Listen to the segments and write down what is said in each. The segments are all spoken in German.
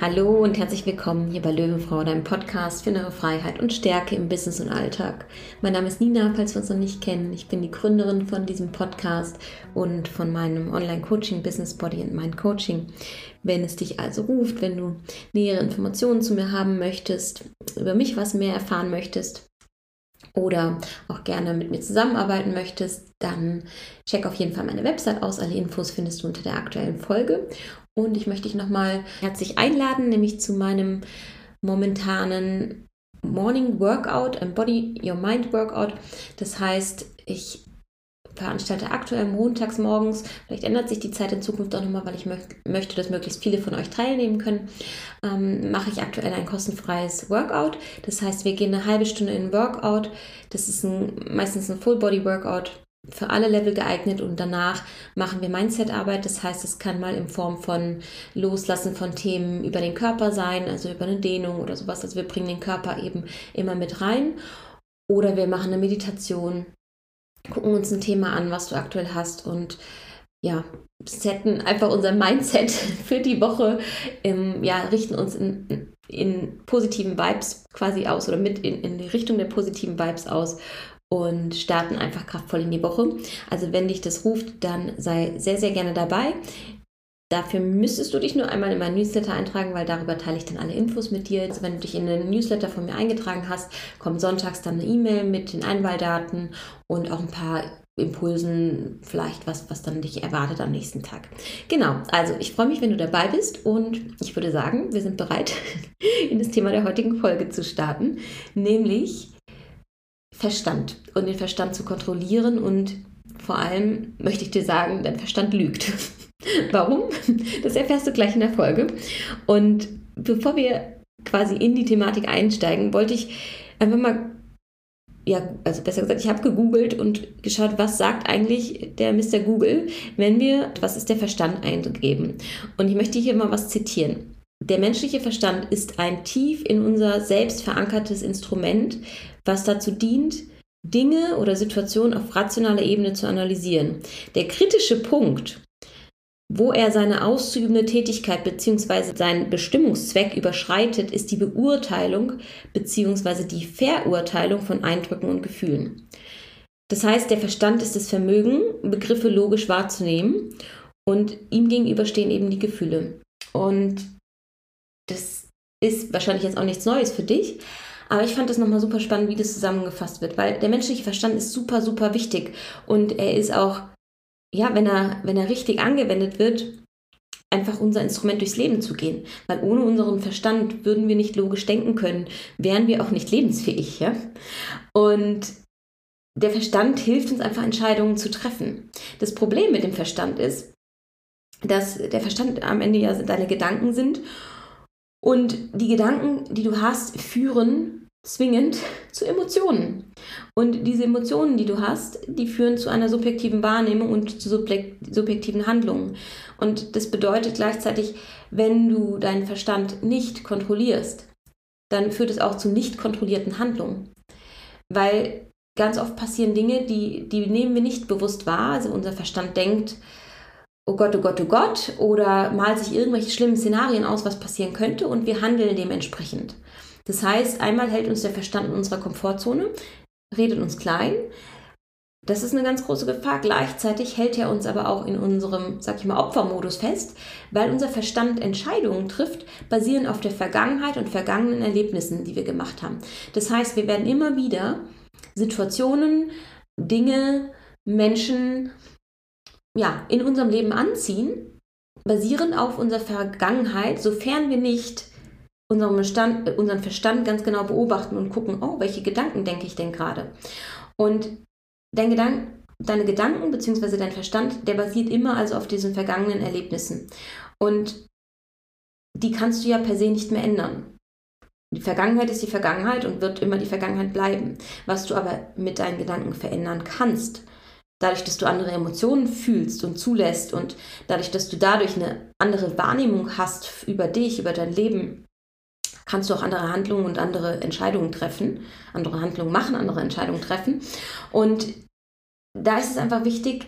Hallo und herzlich willkommen hier bei Löwenfrau, deinem Podcast für innere Freiheit und Stärke im Business und Alltag. Mein Name ist Nina, falls wir uns noch nicht kennen. Ich bin die Gründerin von diesem Podcast und von meinem Online-Coaching Business Body and Mind Coaching. Wenn es dich also ruft, wenn du nähere Informationen zu mir haben möchtest, über mich was mehr erfahren möchtest, oder auch gerne mit mir zusammenarbeiten möchtest, dann check auf jeden Fall meine Website aus. Alle Infos findest du unter der aktuellen Folge. Und ich möchte dich nochmal herzlich einladen, nämlich zu meinem momentanen Morning Workout, Embody Your Mind Workout. Das heißt, ich veranstalte aktuell montags morgens, vielleicht ändert sich die Zeit in Zukunft auch nochmal, weil ich mö möchte, dass möglichst viele von euch teilnehmen können, ähm, mache ich aktuell ein kostenfreies Workout. Das heißt, wir gehen eine halbe Stunde in ein Workout. Das ist ein, meistens ein Full-Body-Workout für alle Level geeignet und danach machen wir Mindset-Arbeit. Das heißt, es kann mal in Form von Loslassen von Themen über den Körper sein, also über eine Dehnung oder sowas. Also wir bringen den Körper eben immer mit rein. Oder wir machen eine Meditation, gucken uns ein Thema an, was du aktuell hast und ja, setzen einfach unser Mindset für die Woche, ähm, ja, richten uns in, in positiven Vibes quasi aus oder mit in, in die Richtung der positiven Vibes aus und starten einfach kraftvoll in die Woche. Also wenn dich das ruft, dann sei sehr, sehr gerne dabei. Dafür müsstest du dich nur einmal in meinen Newsletter eintragen, weil darüber teile ich dann alle Infos mit dir. Also wenn du dich in den Newsletter von mir eingetragen hast, kommt sonntags dann eine E-Mail mit den Einwahldaten und auch ein paar Impulsen, vielleicht was, was dann dich erwartet am nächsten Tag. Genau, also ich freue mich, wenn du dabei bist und ich würde sagen, wir sind bereit, in das Thema der heutigen Folge zu starten, nämlich Verstand und den Verstand zu kontrollieren und vor allem möchte ich dir sagen, dein Verstand lügt. Warum? Das erfährst du gleich in der Folge. Und bevor wir quasi in die Thematik einsteigen, wollte ich einfach mal, ja, also besser gesagt, ich habe gegoogelt und geschaut, was sagt eigentlich der Mr. Google, wenn wir, was ist der Verstand eingeben. Und ich möchte hier mal was zitieren. Der menschliche Verstand ist ein tief in unser Selbst verankertes Instrument, was dazu dient, Dinge oder Situationen auf rationaler Ebene zu analysieren. Der kritische Punkt, wo er seine auszuübende Tätigkeit bzw. seinen Bestimmungszweck überschreitet, ist die Beurteilung bzw. die Verurteilung von Eindrücken und Gefühlen. Das heißt, der Verstand ist das Vermögen, Begriffe logisch wahrzunehmen und ihm gegenüber stehen eben die Gefühle. Und das ist wahrscheinlich jetzt auch nichts Neues für dich, aber ich fand das nochmal super spannend, wie das zusammengefasst wird, weil der menschliche Verstand ist super, super wichtig und er ist auch, ja, wenn er, wenn er richtig angewendet wird, einfach unser Instrument durchs Leben zu gehen. Weil ohne unseren Verstand würden wir nicht logisch denken können, wären wir auch nicht lebensfähig. Ja? Und der Verstand hilft uns einfach, Entscheidungen zu treffen. Das Problem mit dem Verstand ist, dass der Verstand am Ende ja deine Gedanken sind und die Gedanken, die du hast, führen zwingend zu Emotionen. Und diese Emotionen, die du hast, die führen zu einer subjektiven Wahrnehmung und zu subjektiven Handlungen. Und das bedeutet gleichzeitig, wenn du deinen Verstand nicht kontrollierst, dann führt es auch zu nicht kontrollierten Handlungen. Weil ganz oft passieren Dinge, die, die nehmen wir nicht bewusst wahr. Also unser Verstand denkt, oh Gott, oh Gott, oh Gott, oder malt sich irgendwelche schlimmen Szenarien aus, was passieren könnte und wir handeln dementsprechend. Das heißt, einmal hält uns der Verstand in unserer Komfortzone, redet uns klein. Das ist eine ganz große Gefahr. Gleichzeitig hält er uns aber auch in unserem, sag ich mal, Opfermodus fest, weil unser Verstand Entscheidungen trifft, basierend auf der Vergangenheit und vergangenen Erlebnissen, die wir gemacht haben. Das heißt, wir werden immer wieder Situationen, Dinge, Menschen ja, in unserem Leben anziehen, basierend auf unserer Vergangenheit, sofern wir nicht unseren, Bestand, unseren Verstand ganz genau beobachten und gucken, oh, welche Gedanken denke ich denn gerade? Und dein Gedank, deine Gedanken bzw. dein Verstand, der basiert immer also auf diesen vergangenen Erlebnissen. Und die kannst du ja per se nicht mehr ändern. Die Vergangenheit ist die Vergangenheit und wird immer die Vergangenheit bleiben. Was du aber mit deinen Gedanken verändern kannst, dadurch, dass du andere Emotionen fühlst und zulässt und dadurch, dass du dadurch eine andere Wahrnehmung hast über dich, über dein Leben, kannst du auch andere Handlungen und andere Entscheidungen treffen, andere Handlungen machen, andere Entscheidungen treffen. Und da ist es einfach wichtig,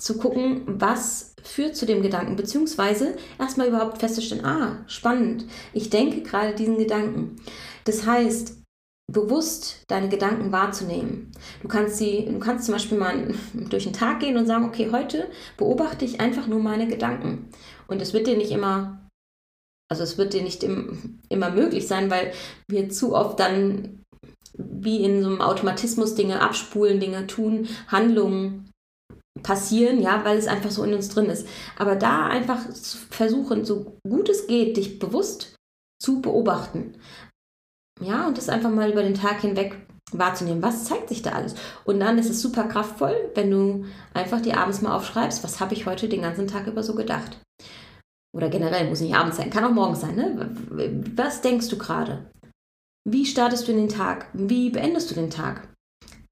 zu gucken, was führt zu dem Gedanken, beziehungsweise erstmal überhaupt festzustellen, ah, spannend, ich denke gerade diesen Gedanken. Das heißt, bewusst deine Gedanken wahrzunehmen. Du kannst sie, du kannst zum Beispiel mal durch den Tag gehen und sagen, okay, heute beobachte ich einfach nur meine Gedanken. Und es wird dir nicht immer, also es wird dir nicht im, immer möglich sein, weil wir zu oft dann wie in so einem Automatismus Dinge abspulen, Dinge tun, Handlungen passieren, ja, weil es einfach so in uns drin ist. Aber da einfach versuchen, so gut es geht, dich bewusst zu beobachten. Ja, und das einfach mal über den Tag hinweg wahrzunehmen, was zeigt sich da alles. Und dann ist es super kraftvoll, wenn du einfach dir abends mal aufschreibst, was habe ich heute den ganzen Tag über so gedacht. Oder generell, muss nicht abends sein, kann auch morgens sein. Ne? Was denkst du gerade? Wie startest du in den Tag? Wie beendest du den Tag?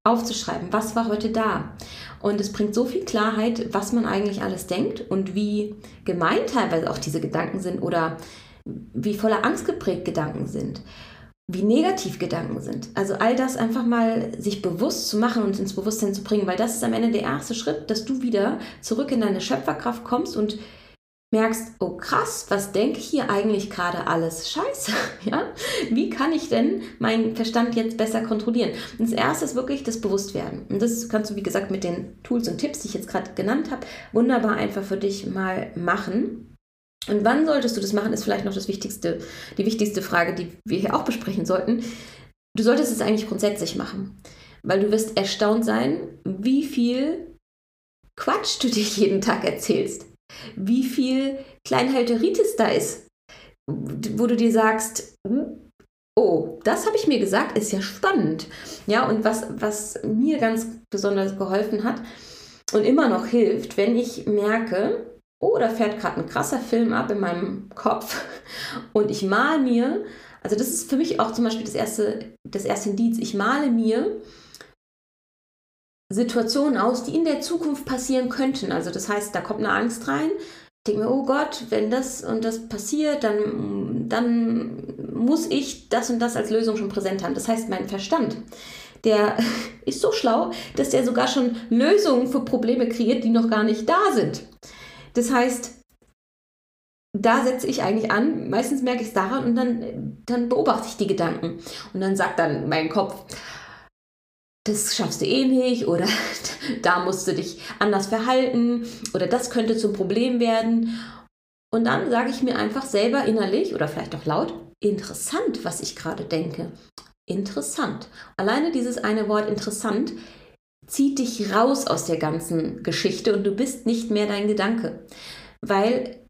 Aufzuschreiben, was war heute da? Und es bringt so viel Klarheit, was man eigentlich alles denkt und wie gemein teilweise auch diese Gedanken sind oder wie voller Angst geprägt Gedanken sind wie negativ Gedanken sind. Also all das einfach mal sich bewusst zu machen und ins Bewusstsein zu bringen, weil das ist am Ende der erste Schritt, dass du wieder zurück in deine Schöpferkraft kommst und merkst, oh krass, was denke ich hier eigentlich gerade alles? Scheiße, ja? Wie kann ich denn meinen Verstand jetzt besser kontrollieren? Und das erste ist wirklich das Bewusstwerden. Und das kannst du, wie gesagt, mit den Tools und Tipps, die ich jetzt gerade genannt habe, wunderbar einfach für dich mal machen. Und wann solltest du das machen, ist vielleicht noch das wichtigste, die wichtigste Frage, die wir hier auch besprechen sollten. Du solltest es eigentlich grundsätzlich machen, weil du wirst erstaunt sein, wie viel Quatsch du dir jeden Tag erzählst, wie viel Kleinhalteritis da ist, wo du dir sagst, oh, das habe ich mir gesagt, ist ja spannend. Ja, und was, was mir ganz besonders geholfen hat und immer noch hilft, wenn ich merke, oh, da fährt gerade ein krasser Film ab in meinem Kopf und ich male mir, also das ist für mich auch zum Beispiel das erste, das erste Indiz, ich male mir Situationen aus, die in der Zukunft passieren könnten. Also das heißt, da kommt eine Angst rein. Ich denke mir, oh Gott, wenn das und das passiert, dann, dann muss ich das und das als Lösung schon präsent haben. Das heißt, mein Verstand, der ist so schlau, dass der sogar schon Lösungen für Probleme kreiert, die noch gar nicht da sind. Das heißt, da setze ich eigentlich an, meistens merke ich es daran und dann, dann beobachte ich die Gedanken. Und dann sagt dann mein Kopf, das schaffst du eh nicht oder da musst du dich anders verhalten oder das könnte zum Problem werden. Und dann sage ich mir einfach selber innerlich oder vielleicht auch laut, interessant, was ich gerade denke. Interessant. Alleine dieses eine Wort interessant zieht dich raus aus der ganzen Geschichte und du bist nicht mehr dein Gedanke. Weil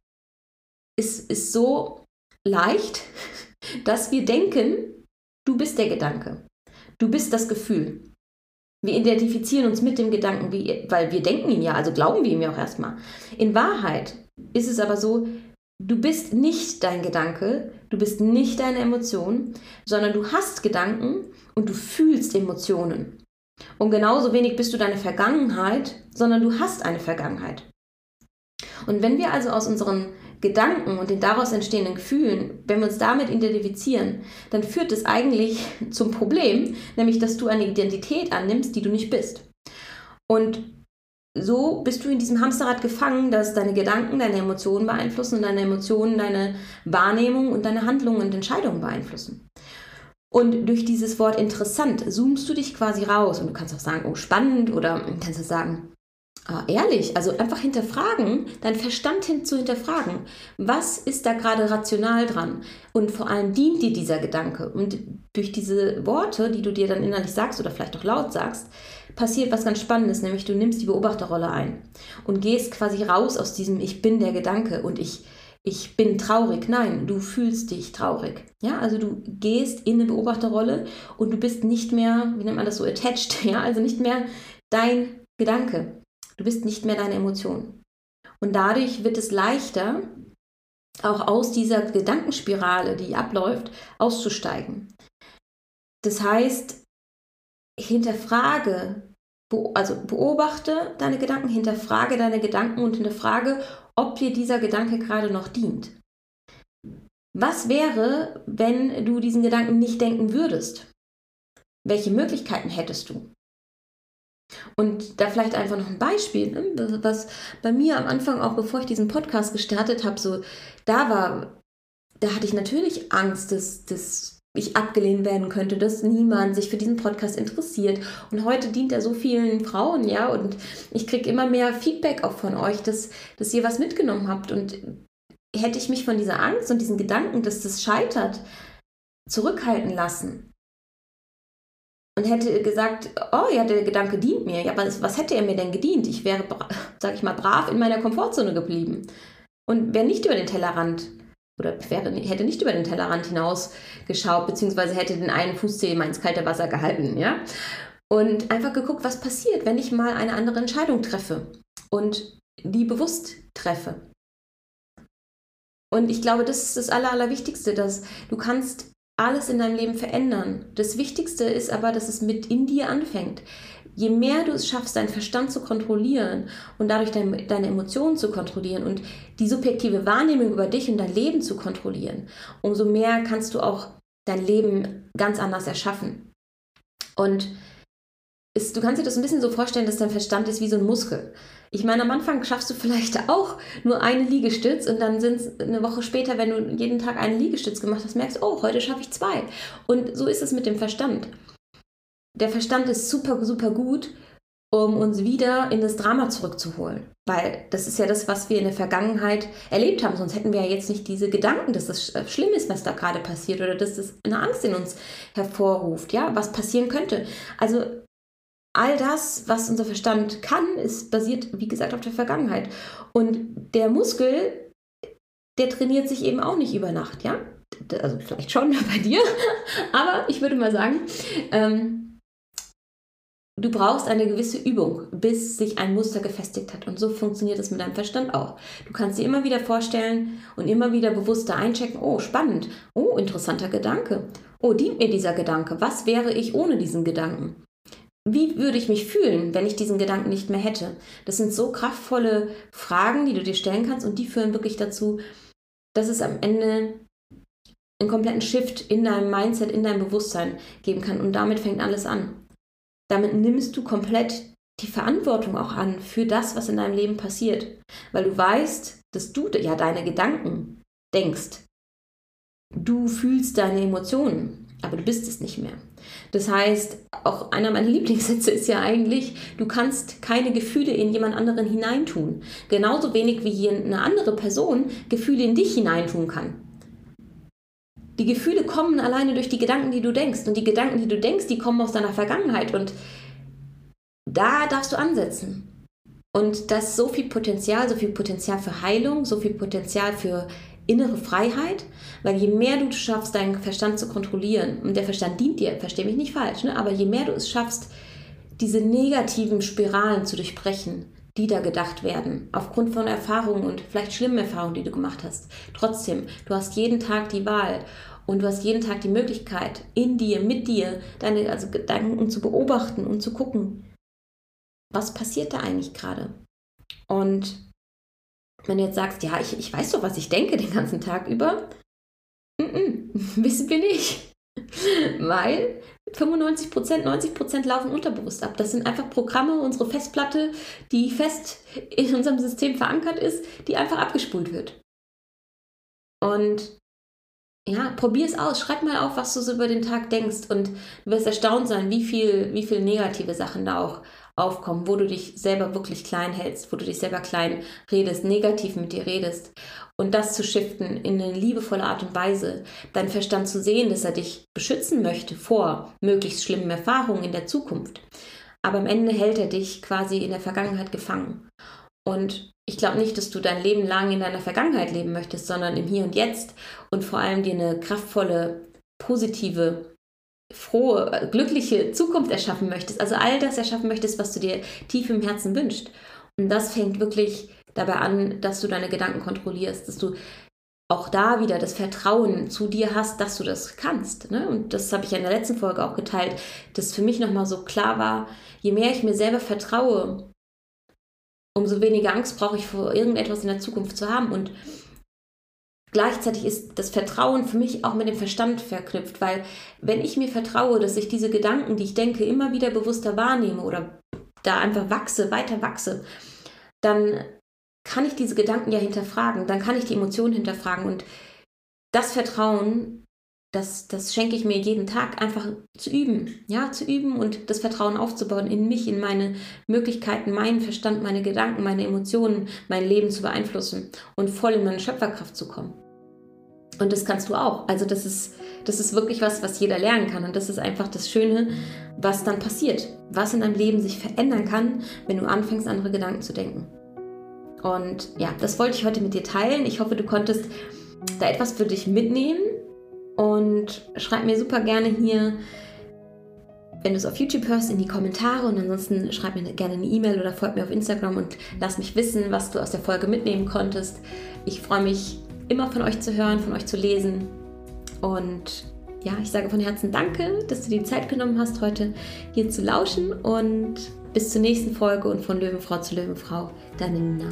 es ist so leicht, dass wir denken, du bist der Gedanke. Du bist das Gefühl. Wir identifizieren uns mit dem Gedanken, wie, weil wir denken ihn ja, also glauben wir ihm ja auch erstmal. In Wahrheit ist es aber so, du bist nicht dein Gedanke, du bist nicht deine Emotion, sondern du hast Gedanken und du fühlst Emotionen. Und genauso wenig bist du deine Vergangenheit, sondern du hast eine Vergangenheit. Und wenn wir also aus unseren Gedanken und den daraus entstehenden Gefühlen, wenn wir uns damit identifizieren, dann führt es eigentlich zum Problem, nämlich dass du eine Identität annimmst, die du nicht bist. Und so bist du in diesem Hamsterrad gefangen, dass deine Gedanken deine Emotionen beeinflussen und deine Emotionen deine Wahrnehmung und deine Handlungen und Entscheidungen beeinflussen. Und durch dieses Wort interessant zoomst du dich quasi raus und du kannst auch sagen, oh spannend oder kannst du sagen, ehrlich, also einfach hinterfragen, deinen Verstand hin zu hinterfragen. Was ist da gerade rational dran? Und vor allem dient dir dieser Gedanke. Und durch diese Worte, die du dir dann innerlich sagst oder vielleicht auch laut sagst, passiert was ganz Spannendes, nämlich du nimmst die Beobachterrolle ein und gehst quasi raus aus diesem Ich bin der Gedanke und ich ich bin traurig. Nein, du fühlst dich traurig. Ja, also du gehst in eine Beobachterrolle und du bist nicht mehr, wie nennt man das so, attached, ja, also nicht mehr dein Gedanke. Du bist nicht mehr deine Emotion. Und dadurch wird es leichter, auch aus dieser Gedankenspirale, die abläuft, auszusteigen. Das heißt, hinterfrage, also beobachte deine Gedanken, hinterfrage deine Gedanken und hinterfrage, ob dir dieser Gedanke gerade noch dient. Was wäre, wenn du diesen Gedanken nicht denken würdest? Welche Möglichkeiten hättest du? Und da vielleicht einfach noch ein Beispiel, ne? was bei mir am Anfang, auch bevor ich diesen Podcast gestartet habe, so da war, da hatte ich natürlich Angst, dass, dass ich abgelehnt werden könnte, dass niemand sich für diesen Podcast interessiert. Und heute dient er so vielen Frauen, ja, und ich kriege immer mehr Feedback auch von euch, dass, dass ihr was mitgenommen habt. Und hätte ich mich von dieser Angst und diesen Gedanken, dass das scheitert, zurückhalten lassen, und hätte gesagt, oh ja, der Gedanke dient mir. Ja, was, was hätte er mir denn gedient? Ich wäre, sag ich mal, brav in meiner Komfortzone geblieben und wäre nicht über den Tellerrand oder wäre, hätte nicht über den Tellerrand hinaus geschaut, beziehungsweise hätte den einen Fußzeh immer ins kalte Wasser gehalten, ja. Und einfach geguckt, was passiert, wenn ich mal eine andere Entscheidung treffe und die bewusst treffe. Und ich glaube, das ist das Aller, Allerwichtigste, dass du kannst alles in deinem Leben verändern. Das Wichtigste ist aber, dass es mit in dir anfängt. Je mehr du es schaffst, deinen Verstand zu kontrollieren und dadurch dein, deine Emotionen zu kontrollieren und die subjektive Wahrnehmung über dich und dein Leben zu kontrollieren, umso mehr kannst du auch dein Leben ganz anders erschaffen. Und ist, du kannst dir das ein bisschen so vorstellen, dass dein Verstand ist wie so ein Muskel. Ich meine, am Anfang schaffst du vielleicht auch nur eine Liegestütz und dann sind es eine Woche später, wenn du jeden Tag einen Liegestütz gemacht hast, merkst, oh, heute schaffe ich zwei. Und so ist es mit dem Verstand. Der Verstand ist super, super gut, um uns wieder in das Drama zurückzuholen. Weil das ist ja das, was wir in der Vergangenheit erlebt haben. Sonst hätten wir ja jetzt nicht diese Gedanken, dass das schlimm ist, was da gerade passiert oder dass das eine Angst in uns hervorruft, ja, was passieren könnte. Also all das, was unser Verstand kann, ist basiert, wie gesagt, auf der Vergangenheit. Und der Muskel, der trainiert sich eben auch nicht über Nacht, ja? Also vielleicht schon bei dir, aber ich würde mal sagen, ähm, du brauchst eine gewisse Übung, bis sich ein Muster gefestigt hat. Und so funktioniert es mit deinem Verstand auch. Du kannst dir immer wieder vorstellen und immer wieder bewusster einchecken, oh, spannend, oh, interessanter Gedanke. Oh, dient mir dieser Gedanke? Was wäre ich ohne diesen Gedanken? Wie würde ich mich fühlen, wenn ich diesen Gedanken nicht mehr hätte? Das sind so kraftvolle Fragen, die du dir stellen kannst und die führen wirklich dazu, dass es am Ende einen kompletten Shift in deinem Mindset, in deinem Bewusstsein geben kann. Und damit fängt alles an. Damit nimmst du komplett die Verantwortung auch an für das, was in deinem Leben passiert. Weil du weißt, dass du ja deine Gedanken denkst. Du fühlst deine Emotionen, aber du bist es nicht mehr. Das heißt, auch einer meiner Lieblingssätze ist ja eigentlich, du kannst keine Gefühle in jemand anderen hineintun. Genauso wenig wie eine andere Person Gefühle in dich hineintun kann. Die Gefühle kommen alleine durch die Gedanken, die du denkst. Und die Gedanken, die du denkst, die kommen aus deiner Vergangenheit. Und da darfst du ansetzen. Und das ist so viel Potenzial, so viel Potenzial für Heilung, so viel Potenzial für innere Freiheit, weil je mehr du schaffst, deinen Verstand zu kontrollieren, und der Verstand dient dir, verstehe mich nicht falsch, ne? aber je mehr du es schaffst, diese negativen Spiralen zu durchbrechen, die da gedacht werden, aufgrund von Erfahrungen und vielleicht schlimmen Erfahrungen, die du gemacht hast. Trotzdem, du hast jeden Tag die Wahl und du hast jeden Tag die Möglichkeit, in dir, mit dir, deine also Gedanken zu beobachten und zu gucken, was passiert da eigentlich gerade. Und wenn du jetzt sagst, ja, ich, ich weiß doch, was ich denke den ganzen Tag über, mm -mm, wissen wir nicht. Weil 95% 90% laufen unterbewusst ab. Das sind einfach Programme, unsere Festplatte, die fest in unserem System verankert ist, die einfach abgespult wird. Und ja, probier es aus. Schreib mal auf, was du so über den Tag denkst und du wirst erstaunt sein, wie viel, wie viel negative Sachen da auch aufkommen, wo du dich selber wirklich klein hältst, wo du dich selber klein redest, negativ mit dir redest. Und das zu shiften in eine liebevolle Art und Weise, deinen Verstand zu sehen, dass er dich beschützen möchte vor möglichst schlimmen Erfahrungen in der Zukunft. Aber am Ende hält er dich quasi in der Vergangenheit gefangen. Und ich glaube nicht, dass du dein Leben lang in deiner Vergangenheit leben möchtest, sondern im Hier und Jetzt und vor allem dir eine kraftvolle, positive frohe, glückliche Zukunft erschaffen möchtest, also all das erschaffen möchtest, was du dir tief im Herzen wünschst. Und das fängt wirklich dabei an, dass du deine Gedanken kontrollierst, dass du auch da wieder das Vertrauen zu dir hast, dass du das kannst. Ne? Und das habe ich ja in der letzten Folge auch geteilt, dass für mich nochmal so klar war, je mehr ich mir selber vertraue, umso weniger Angst brauche ich vor irgendetwas in der Zukunft zu haben. Und Gleichzeitig ist das Vertrauen für mich auch mit dem Verstand verknüpft, weil wenn ich mir vertraue, dass ich diese Gedanken, die ich denke, immer wieder bewusster wahrnehme oder da einfach wachse, weiter wachse, dann kann ich diese Gedanken ja hinterfragen, dann kann ich die Emotionen hinterfragen und das Vertrauen, das, das schenke ich mir jeden Tag einfach zu üben, ja, zu üben und das Vertrauen aufzubauen in mich, in meine Möglichkeiten, meinen Verstand, meine Gedanken, meine Emotionen, mein Leben zu beeinflussen und voll in meine Schöpferkraft zu kommen. Und das kannst du auch. Also das ist, das ist wirklich was, was jeder lernen kann. Und das ist einfach das Schöne, was dann passiert, was in deinem Leben sich verändern kann, wenn du anfängst, andere Gedanken zu denken. Und ja, das wollte ich heute mit dir teilen. Ich hoffe, du konntest da etwas für dich mitnehmen. Und schreib mir super gerne hier, wenn du es auf YouTube hörst, in die Kommentare. Und ansonsten schreib mir gerne eine E-Mail oder folg mir auf Instagram und lass mich wissen, was du aus der Folge mitnehmen konntest. Ich freue mich immer von euch zu hören, von euch zu lesen. Und ja, ich sage von Herzen Danke, dass du die Zeit genommen hast, heute hier zu lauschen. Und bis zur nächsten Folge und von Löwenfrau zu Löwenfrau, deine Nina.